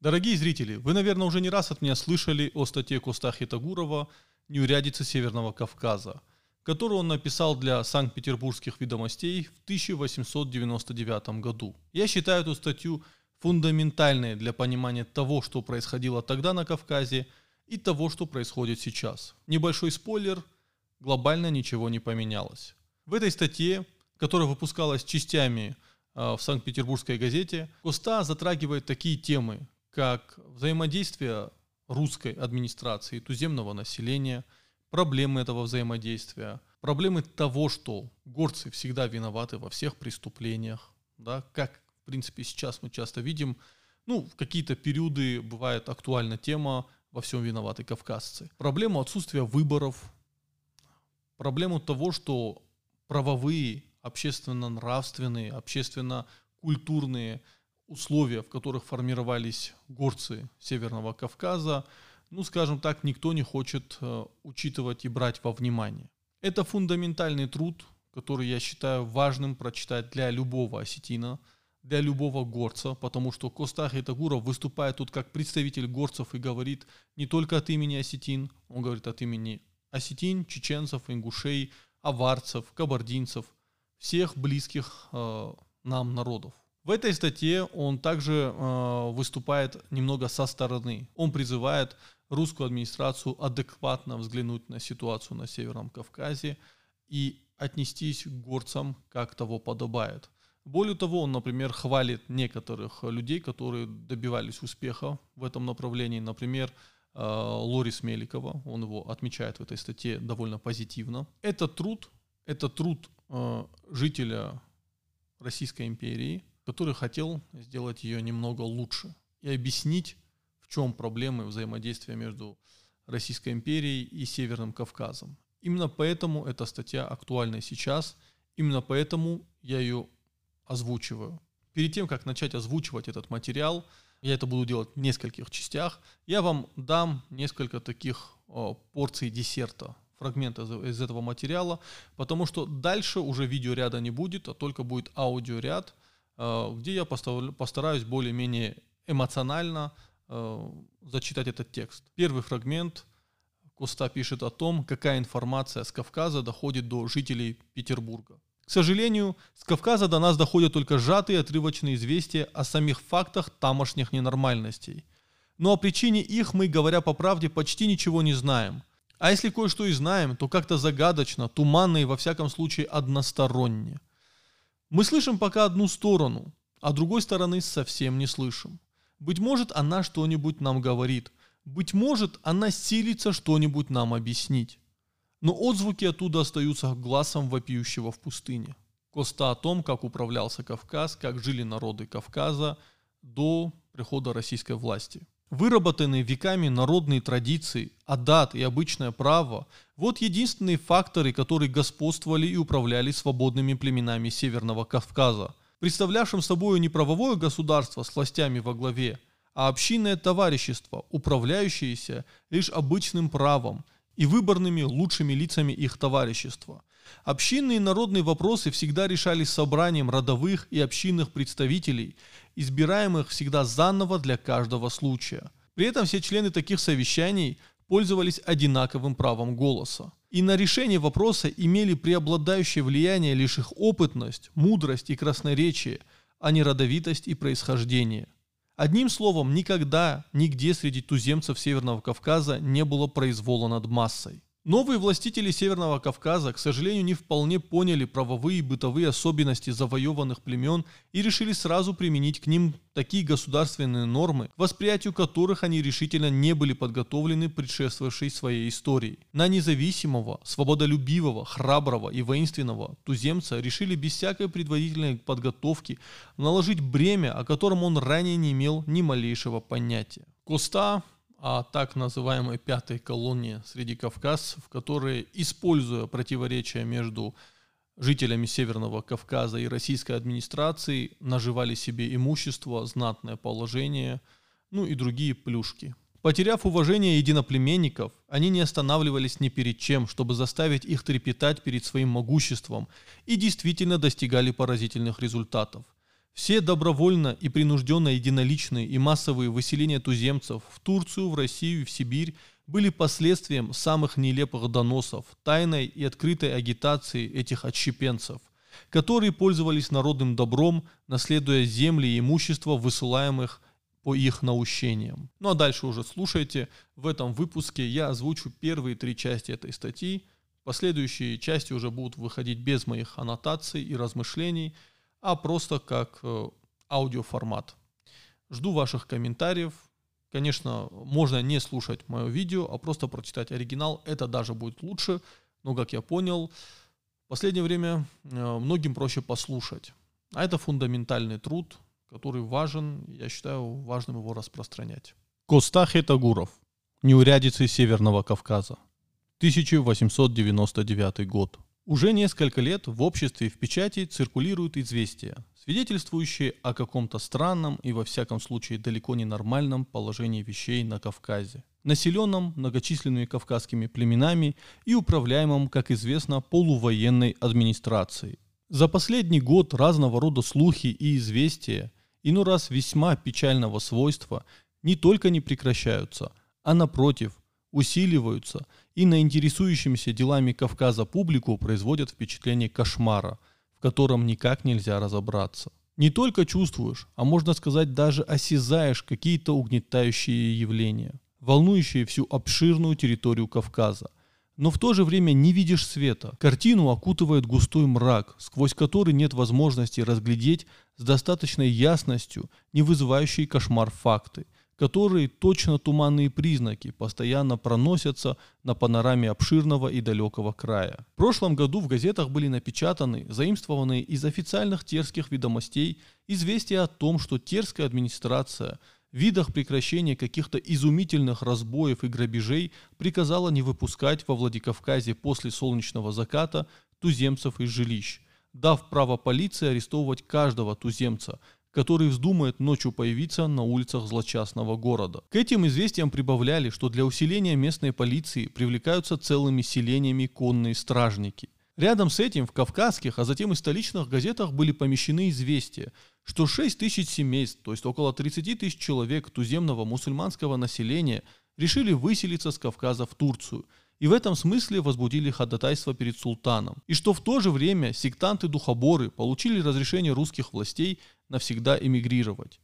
Дорогие зрители, вы, наверное, уже не раз от меня слышали о статье Коста Хитагурова «Неурядицы Северного Кавказа», которую он написал для Санкт-Петербургских ведомостей в 1899 году. Я считаю эту статью фундаментальной для понимания того, что происходило тогда на Кавказе и того, что происходит сейчас. Небольшой спойлер, глобально ничего не поменялось. В этой статье, которая выпускалась частями э, в Санкт-Петербургской газете, Коста затрагивает такие темы, как взаимодействие русской администрации и туземного населения, проблемы этого взаимодействия, проблемы того, что горцы всегда виноваты во всех преступлениях, да, как, в принципе, сейчас мы часто видим, ну, в какие-то периоды бывает актуальна тема «во всем виноваты кавказцы». Проблему отсутствия выборов, проблему того, что правовые, общественно-нравственные, общественно-культурные условия, в которых формировались горцы Северного Кавказа, ну, скажем так, никто не хочет э, учитывать и брать во внимание. Это фундаментальный труд, который я считаю важным прочитать для любого осетина, для любого горца, потому что Костах Итагуров выступает тут как представитель горцев и говорит не только от имени осетин, он говорит от имени осетин, чеченцев, ингушей, аварцев, кабардинцев, всех близких э, нам народов. В этой статье он также э, выступает немного со стороны. Он призывает русскую администрацию адекватно взглянуть на ситуацию на Северном Кавказе и отнестись к горцам, как того подобает. Более того, он, например, хвалит некоторых людей, которые добивались успеха в этом направлении. Например, э, Лорис Меликова, он его отмечает в этой статье довольно позитивно. Это труд, это труд э, жителя Российской империи, который хотел сделать ее немного лучше и объяснить, в чем проблемы взаимодействия между Российской империей и Северным Кавказом. Именно поэтому эта статья актуальна сейчас, именно поэтому я ее озвучиваю. Перед тем, как начать озвучивать этот материал, я это буду делать в нескольких частях, я вам дам несколько таких о, порций десерта, фрагмента из этого материала, потому что дальше уже видеоряда не будет, а только будет аудиоряд – Э, где я постараюсь более-менее эмоционально э, зачитать этот текст. Первый фрагмент Коста пишет о том, какая информация с Кавказа доходит до жителей Петербурга. К сожалению, с Кавказа до нас доходят только сжатые отрывочные известия о самих фактах тамошних ненормальностей. Но о причине их мы, говоря по правде, почти ничего не знаем. А если кое-что и знаем, то как-то загадочно, туманно и во всяком случае односторонне – мы слышим пока одну сторону, а другой стороны совсем не слышим. Быть может, она что-нибудь нам говорит. Быть может, она силится что-нибудь нам объяснить. Но отзвуки оттуда остаются глазом вопиющего в пустыне. Коста о том, как управлялся Кавказ, как жили народы Кавказа до прихода российской власти. Выработанные веками народные традиции, адат и обычное право – вот единственные факторы, которые господствовали и управляли свободными племенами Северного Кавказа, представлявшим собой не правовое государство с властями во главе, а общинное товарищество, управляющееся лишь обычным правом и выборными лучшими лицами их товарищества. Общинные и народные вопросы всегда решались собранием родовых и общинных представителей, избираемых всегда заново для каждого случая. При этом все члены таких совещаний пользовались одинаковым правом голоса. И на решение вопроса имели преобладающее влияние лишь их опытность, мудрость и красноречие, а не родовитость и происхождение. Одним словом, никогда, нигде среди туземцев Северного Кавказа не было произвола над массой. Новые властители Северного Кавказа, к сожалению, не вполне поняли правовые и бытовые особенности завоеванных племен и решили сразу применить к ним такие государственные нормы, к восприятию которых они решительно не были подготовлены предшествовавшей своей историей. На независимого, свободолюбивого, храброго и воинственного туземца решили без всякой предварительной подготовки наложить бремя, о котором он ранее не имел ни малейшего понятия. Коста о так называемой пятой колонии среди кавказцев, которые, используя противоречия между жителями Северного Кавказа и российской администрацией, наживали себе имущество, знатное положение, ну и другие плюшки. Потеряв уважение единоплеменников, они не останавливались ни перед чем, чтобы заставить их трепетать перед своим могуществом и действительно достигали поразительных результатов – Все добровольно и принужденно единоличные и массовые выселения туземцев в Турцию, в Россию и в Сибирь были последствием самых нелепых доносов, тайной и открытой агитации этих отщепенцев, которые пользовались народным добром, наследуя земли и имущество высылаемых по их наущениям. Ну а дальше уже слушайте. В этом выпуске я озвучу первые три части этой статьи. Последующие части уже будут выходить без моих аннотаций и размышлений, а просто как э, аудиоформат. Жду ваших комментариев. Конечно, можно не слушать мое видео, а просто прочитать оригинал. Это даже будет лучше. Но, как я понял, в последнее время э, многим проще послушать. А это фундаментальный труд, который важен, я считаю важным его распространять. Костахи Тагуров. Неурядицы Северного Кавказа. 1899 год. Уже несколько лет в обществе и в печати циркулируют известия, свидетельствующие о каком-то странном и во всяком случае далеко не нормальном положении вещей на Кавказе, населенном многочисленными кавказскими племенами и управляемом, как известно, полувоенной администрацией. За последний год разного рода слухи и известия иной раз весьма печального свойства, не только не прекращаются, а напротив, усиливаются и на интересующимся делами Кавказа публику производят впечатление кошмара, в котором никак нельзя разобраться. Не только чувствуешь, а можно сказать даже осязаешь какие-то угнетающие явления, волнующие всю обширную территорию Кавказа, но в то же время не видишь света. Картину окутывает густой мрак, сквозь который нет возможности разглядеть с достаточной ясностью не вызывающие кошмар факты, которые точно туманные признаки постоянно проносятся на панораме обширного и далекого края. В прошлом году в газетах были напечатаны, заимствованные из официальных терских ведомостей, известия о том, что терская администрация – видах прекращения каких-то изумительных разбоев и грабежей приказала не выпускать во Владикавказе после солнечного заката туземцев из жилищ, дав право полиции арестовывать каждого туземца, который вздумает ночью появиться на улицах злочастного города. К этим известиям прибавляли, что для усиления местной полиции привлекаются целыми селениями конные стражники – Рядом с этим в кавказских, а затем и столичных газетах были помещены известия, что 6 тысяч семейств, то есть около 30 тысяч человек туземного мусульманского населения, решили выселиться с Кавказа в Турцию и в этом смысле возбудили ходатайство перед султаном, и что в то же время сектанты-духоборы получили разрешение русских властей навсегда эмигрировать.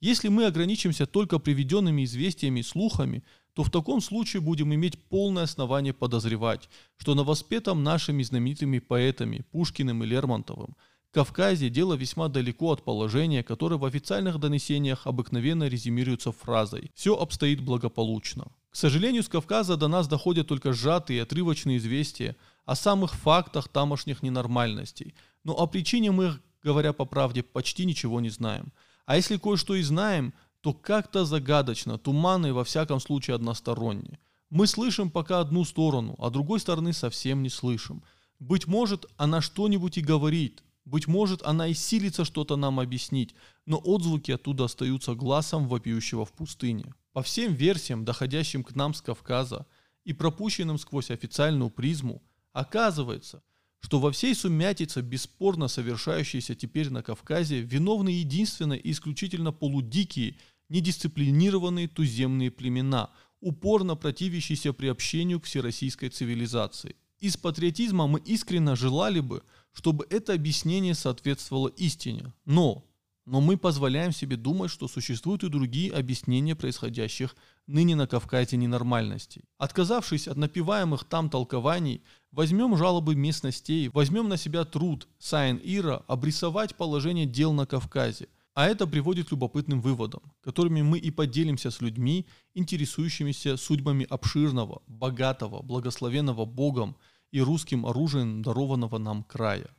Если мы ограничимся только приведенными известиями и слухами, то в таком случае будем иметь полное основание подозревать, что на воспетом нашими знаменитыми поэтами Пушкиным и Лермонтовым Кавказе дело весьма далеко от положения, которое в официальных донесениях обыкновенно резюмируется фразой «все обстоит благополучно». К сожалению, с Кавказа до нас доходят только сжатые отрывочные известия о самых фактах тамошних ненормальностей, но о причине мы, говоря по правде, почти ничего не знаем. А если кое-что и знаем – то как-то загадочно, туманно и во всяком случае односторонне. Мы слышим пока одну сторону, а другой стороны совсем не слышим. Быть может, она что-нибудь и говорит, быть может, она и силится что-то нам объяснить, но отзвуки оттуда остаются глазом вопиющего в пустыне. По всем версиям, доходящим к нам с Кавказа и пропущенным сквозь официальную призму, оказывается, что во всей сумятице, бесспорно совершающейся теперь на Кавказе, виновны единственно и исключительно полудикие, недисциплинированные туземные племена, упорно противящиеся приобщению к всероссийской цивилизации. Из патриотизма мы искренне желали бы, чтобы это объяснение соответствовало истине, но но мы позволяем себе думать, что существуют и другие объяснения происходящих ныне на Кавказе ненормальностей. Отказавшись от напиваемых там толкований, возьмем жалобы местностей, возьмем на себя труд Сайн Ира обрисовать положение дел на Кавказе. А это приводит к любопытным выводам, которыми мы и поделимся с людьми, интересующимися судьбами обширного, богатого, благословенного Богом и русским оружием дарованного нам края.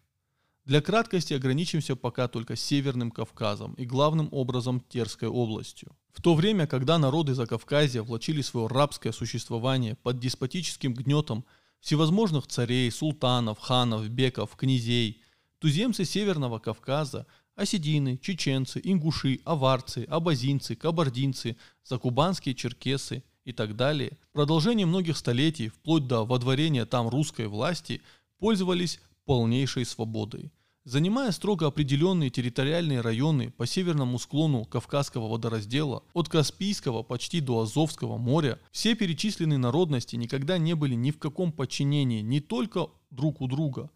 Для краткости ограничимся пока только Северным Кавказом и главным образом Терской областью. В то время, когда народы Закавказья влачили свое рабское существование под деспотическим гнетом всевозможных царей, султанов, ханов, беков, князей, туземцы Северного Кавказа, осетины, чеченцы, ингуши, аварцы, абазинцы, кабардинцы, закубанские черкесы и так далее, в продолжении многих столетий, вплоть до водворения там русской власти, пользовались полнейшей свободой. Занимая строго определенные территориальные районы по северному склону Кавказского водораздела, от Каспийского почти до Азовского моря, все перечисленные народности никогда не были ни в каком подчинении не только друг у друга,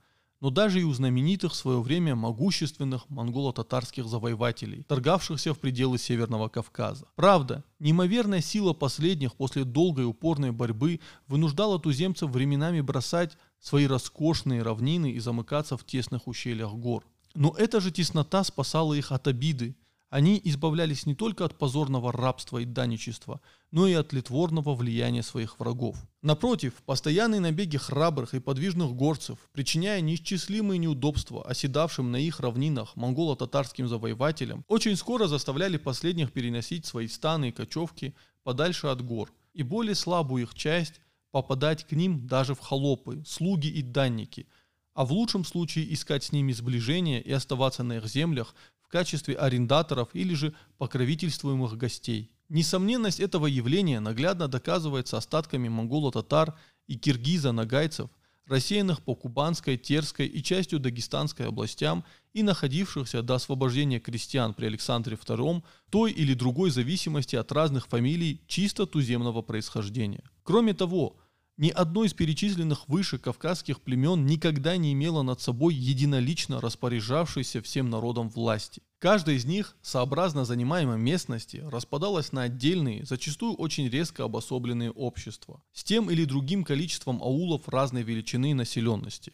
но даже и у знаменитых в свое время могущественных монголо-татарских завоевателей, торгавшихся в пределы Северного Кавказа. Правда, неимоверная сила последних после долгой упорной борьбы вынуждала туземцев временами бросать свои роскошные равнины и замыкаться в тесных ущельях гор. Но эта же теснота спасала их от обиды. Они избавлялись не только от позорного рабства и данничества, но и от литворного влияния своих врагов. Напротив, постоянные набеги храбрых и подвижных горцев, причиняя неисчислимые неудобства оседавшим на их равнинах монголо-татарским завоевателям, очень скоро заставляли последних переносить свои станы и кочевки подальше от гор, и более слабую их часть попадать к ним даже в холопы, слуги и данники, а в лучшем случае искать с ними сближение и оставаться на их землях качестве арендаторов или же покровительствуемых гостей. Несомненность этого явления наглядно доказывается остатками монголо-татар и киргиза-нагайцев, рассеянных по Кубанской, Терской и частью Дагестанской областям и находившихся до освобождения крестьян при Александре II той или другой зависимости от разных фамилий чисто туземного происхождения. Кроме того, ни одно из перечисленных выше кавказских племен никогда не имело над собой единолично распоряжавшейся всем народом власти. Каждая из них, сообразно занимаемой местности, распадалась на отдельные, зачастую очень резко обособленные общества, с тем или другим количеством аулов разной величины и населенности.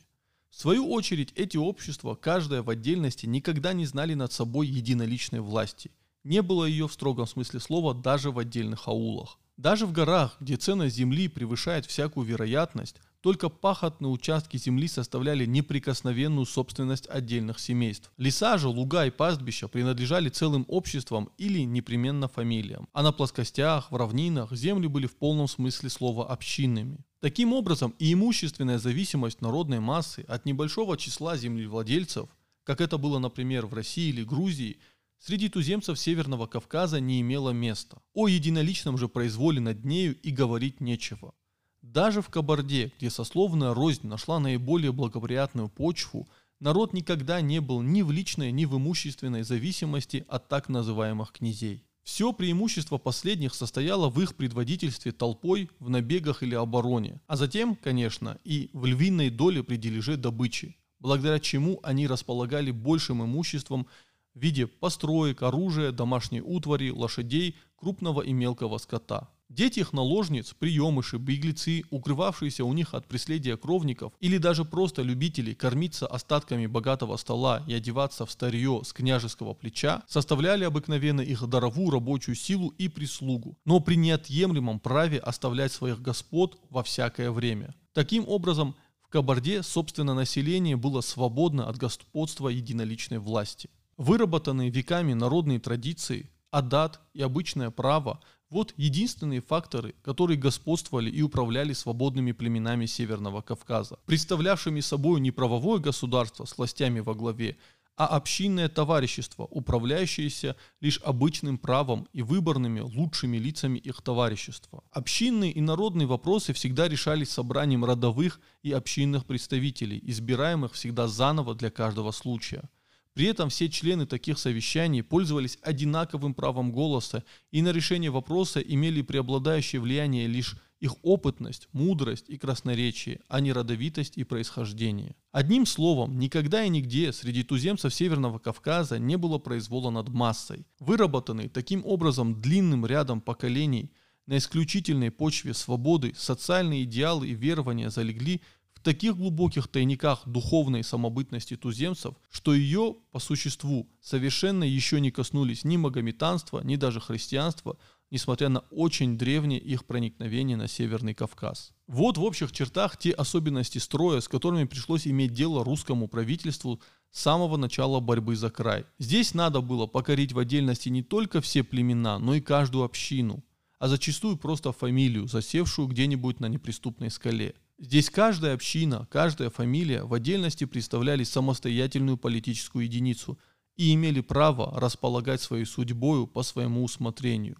В свою очередь, эти общества, каждое в отдельности, никогда не знали над собой единоличной власти. Не было ее в строгом смысле слова даже в отдельных аулах. Даже в горах, где ценность земли превышает всякую вероятность, только пахотные участки земли составляли неприкосновенную собственность отдельных семейств. Леса же, луга и пастбища принадлежали целым обществам или непременно фамилиям. А на плоскостях, в равнинах земли были в полном смысле слова общинными. Таким образом, и имущественная зависимость народной массы от небольшого числа землевладельцев, как это было, например, в России или Грузии, среди туземцев Северного Кавказа не имело места. О единоличном же произволе над нею и говорить нечего. Даже в Кабарде, где сословная рознь нашла наиболее благоприятную почву, народ никогда не был ни в личной, ни в имущественной зависимости от так называемых князей. Все преимущество последних состояло в их предводительстве толпой в набегах или обороне, а затем, конечно, и в львиной доле при дележе добычи, благодаря чему они располагали большим имуществом в виде построек, оружия, домашней утвари, лошадей, крупного и мелкого скота. Дети их наложниц, приемыши, беглецы, укрывавшиеся у них от преследия кровников или даже просто любители кормиться остатками богатого стола и одеваться в старье с княжеского плеча, составляли обыкновенно их даровую рабочую силу и прислугу, но при неотъемлемом праве оставлять своих господ во всякое время. Таким образом, в Кабарде, собственно, население было свободно от господства единоличной власти. Выработанные веками народные традиции, адат и обычное право – вот единственные факторы, которые господствовали и управляли свободными племенами Северного Кавказа, представлявшими собой не правовое государство с властями во главе, а общинное товарищество, управляющееся лишь обычным правом и выборными лучшими лицами их товарищества. Общинные и народные вопросы всегда решались собранием родовых и общинных представителей, избираемых всегда заново для каждого случая – при этом все члены таких совещаний пользовались одинаковым правом голоса и на решение вопроса имели преобладающее влияние лишь их опытность, мудрость и красноречие, а не родовитость и происхождение. Одним словом, никогда и нигде среди туземцев Северного Кавказа не было произвола над массой. Выработанный таким образом длинным рядом поколений на исключительной почве свободы социальные идеалы и верования залегли в таких глубоких тайниках духовной самобытности туземцев, что ее, по существу, совершенно еще не коснулись ни магометанства, ни даже христианства, несмотря на очень древнее их проникновение на Северный Кавказ. Вот в общих чертах те особенности строя, с которыми пришлось иметь дело русскому правительству с самого начала борьбы за край. Здесь надо было покорить в отдельности не только все племена, но и каждую общину, а зачастую просто фамилию, засевшую где-нибудь на неприступной скале. Здесь каждая община, каждая фамилия в отдельности представляли самостоятельную политическую единицу и имели право располагать своей судьбою по своему усмотрению.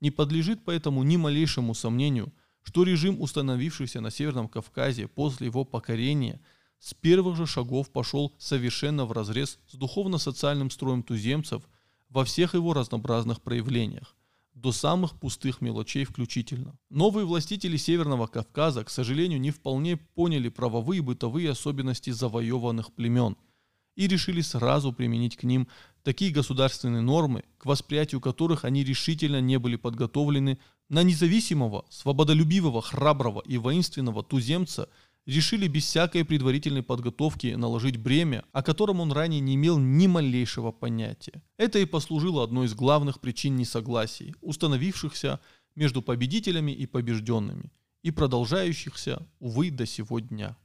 Не подлежит поэтому ни малейшему сомнению, что режим, установившийся на Северном Кавказе после его покорения, с первых же шагов пошел совершенно в разрез с духовно-социальным строем туземцев во всех его разнообразных проявлениях, до самых пустых мелочей включительно. Новые властители Северного Кавказа, к сожалению, не вполне поняли правовые и бытовые особенности завоеванных племен и решили сразу применить к ним такие государственные нормы, к восприятию которых они решительно не были подготовлены на независимого, свободолюбивого, храброго и воинственного туземца – решили без всякой предварительной подготовки наложить бремя, о котором он ранее не имел ни малейшего понятия. Это и послужило одной из главных причин несогласий, установившихся между победителями и побежденными, и продолжающихся, увы, до сего дня.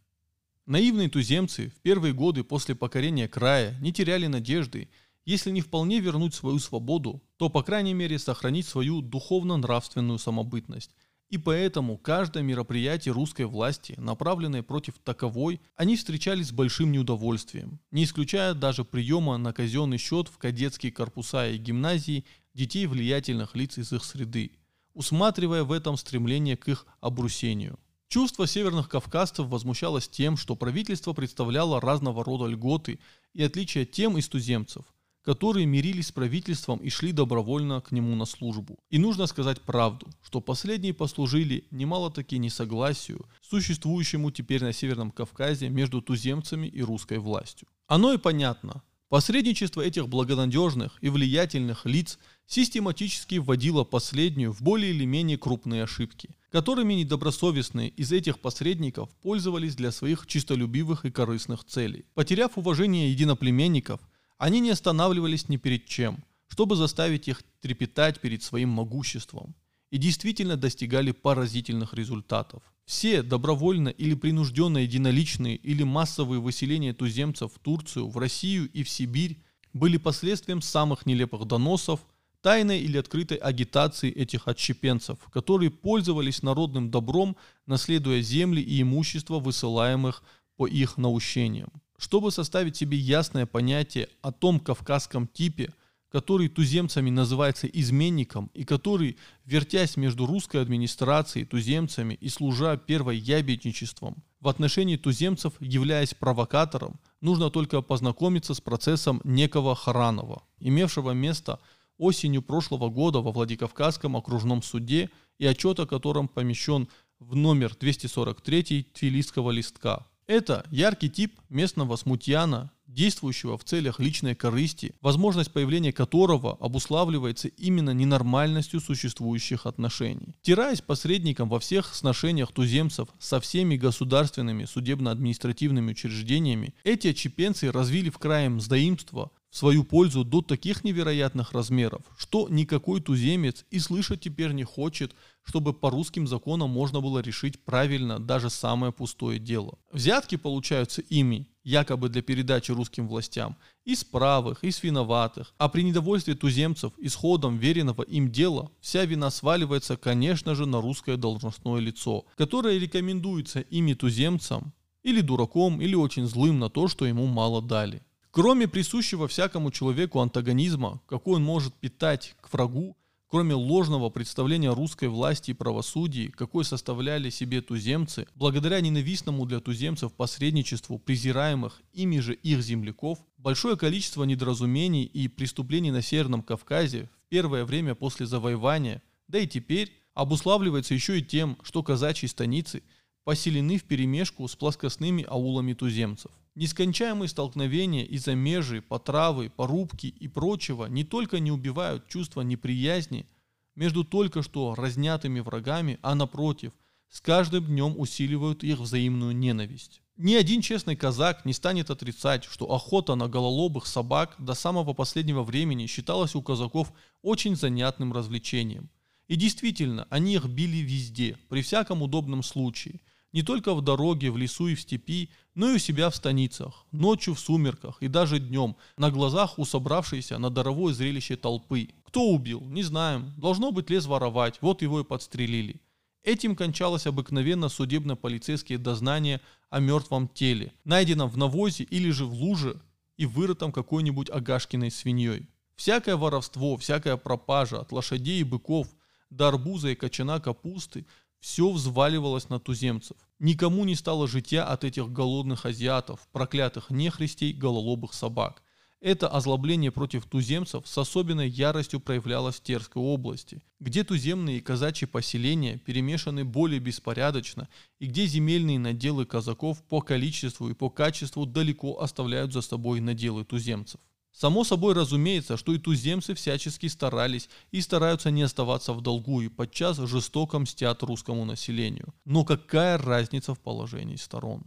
Наивные туземцы в первые годы после покорения края не теряли надежды, если не вполне вернуть свою свободу, то по крайней мере сохранить свою духовно-нравственную самобытность и поэтому каждое мероприятие русской власти, направленное против таковой, они встречали с большим неудовольствием, не исключая даже приема на казенный счет в кадетские корпуса и гимназии детей влиятельных лиц из их среды, усматривая в этом стремление к их обрусению. Чувство северных кавказцев возмущалось тем, что правительство представляло разного рода льготы и отличия тем из туземцев, которые мирились с правительством и шли добровольно к нему на службу. И нужно сказать правду, что последние послужили немало-таки несогласию, существующему теперь на Северном Кавказе между туземцами и русской властью. Оно и понятно. Посредничество этих благонадежных и влиятельных лиц систематически вводило последнюю в более или менее крупные ошибки, которыми недобросовестные из этих посредников пользовались для своих чистолюбивых и корыстных целей. Потеряв уважение единоплеменников, они не останавливались ни перед чем, чтобы заставить их трепетать перед своим могуществом, и действительно достигали поразительных результатов. Все добровольно или принужденно единоличные или массовые выселения туземцев в Турцию, в Россию и в Сибирь были последствием самых нелепых доносов, тайной или открытой агитации этих отщепенцев, которые пользовались народным добром, наследуя земли и имущество, высылаемых по их наущениям. Чтобы составить себе ясное понятие о том кавказском типе, который туземцами называется изменником и который, вертясь между русской администрацией, туземцами и служа первой ябедничеством, в отношении туземцев, являясь провокатором, нужно только познакомиться с процессом некого Харанова, имевшего место осенью прошлого года во Владикавказском окружном суде и отчет о котором помещен в номер 243 Тфилисского листка. Это яркий тип местного смутьяна, действующего в целях личной корысти, возможность появления которого обуславливается именно ненормальностью существующих отношений. Тираясь посредником во всех сношениях туземцев со всеми государственными судебно-административными учреждениями, эти отчепенцы развили в крае мздоимство в свою пользу до таких невероятных размеров, что никакой туземец и слышать теперь не хочет, чтобы по русским законам можно было решить правильно даже самое пустое дело. Взятки получаются ими, якобы для передачи русским властям, из правых, из виноватых, а при недовольстве туземцев исходом веренного им дела вся вина сваливается, конечно же, на русское должностное лицо, которое рекомендуется ими туземцам или дураком, или очень злым на то, что ему мало дали. Кроме присущего всякому человеку антагонизма, какой он может питать к врагу, кроме ложного представления русской власти и правосудия, какой составляли себе туземцы, благодаря ненавистному для туземцев посредничеству презираемых ими же их земляков, большое количество недоразумений и преступлений на Северном Кавказе в первое время после завоевания, да и теперь, обуславливается еще и тем, что казачьи станицы поселены в перемешку с плоскостными аулами туземцев. Нескончаемые столкновения из-за межи, потравы, порубки и прочего не только не убивают чувство неприязни между только что разнятыми врагами, а напротив, с каждым днем усиливают их взаимную ненависть. Ни один честный казак не станет отрицать, что охота на гололобых собак до самого последнего времени считалась у казаков очень занятным развлечением. И действительно, они их били везде, при всяком удобном случае – не только в дороге, в лесу и в степи, но и у себя в станицах, ночью в сумерках и даже днем, на глазах у собравшейся на даровое зрелище толпы. Кто убил? Не знаем. Должно быть лес воровать, вот его и подстрелили. Этим кончалось обыкновенно судебно-полицейские дознания о мертвом теле, найденном в навозе или же в луже и вырытом какой-нибудь агашкиной свиньей. Всякое воровство, всякая пропажа от лошадей и быков до арбуза и кочана капусты Все взваливалось на туземцев. Никому не стало житья от этих голодных азиатов, проклятых нехристей, гололобых собак. Это озлобление против туземцев с особенной яростью проявлялось в Терской области, где туземные и казачьи поселения перемешаны более беспорядочно и где земельные наделы казаков по количеству и по качеству далеко оставляют за собой наделы туземцев. Само собой разумеется, что и туземцы всячески старались и стараются не оставаться в долгу и подчас жестоко мстят русскому населению. Но какая разница в положении сторон?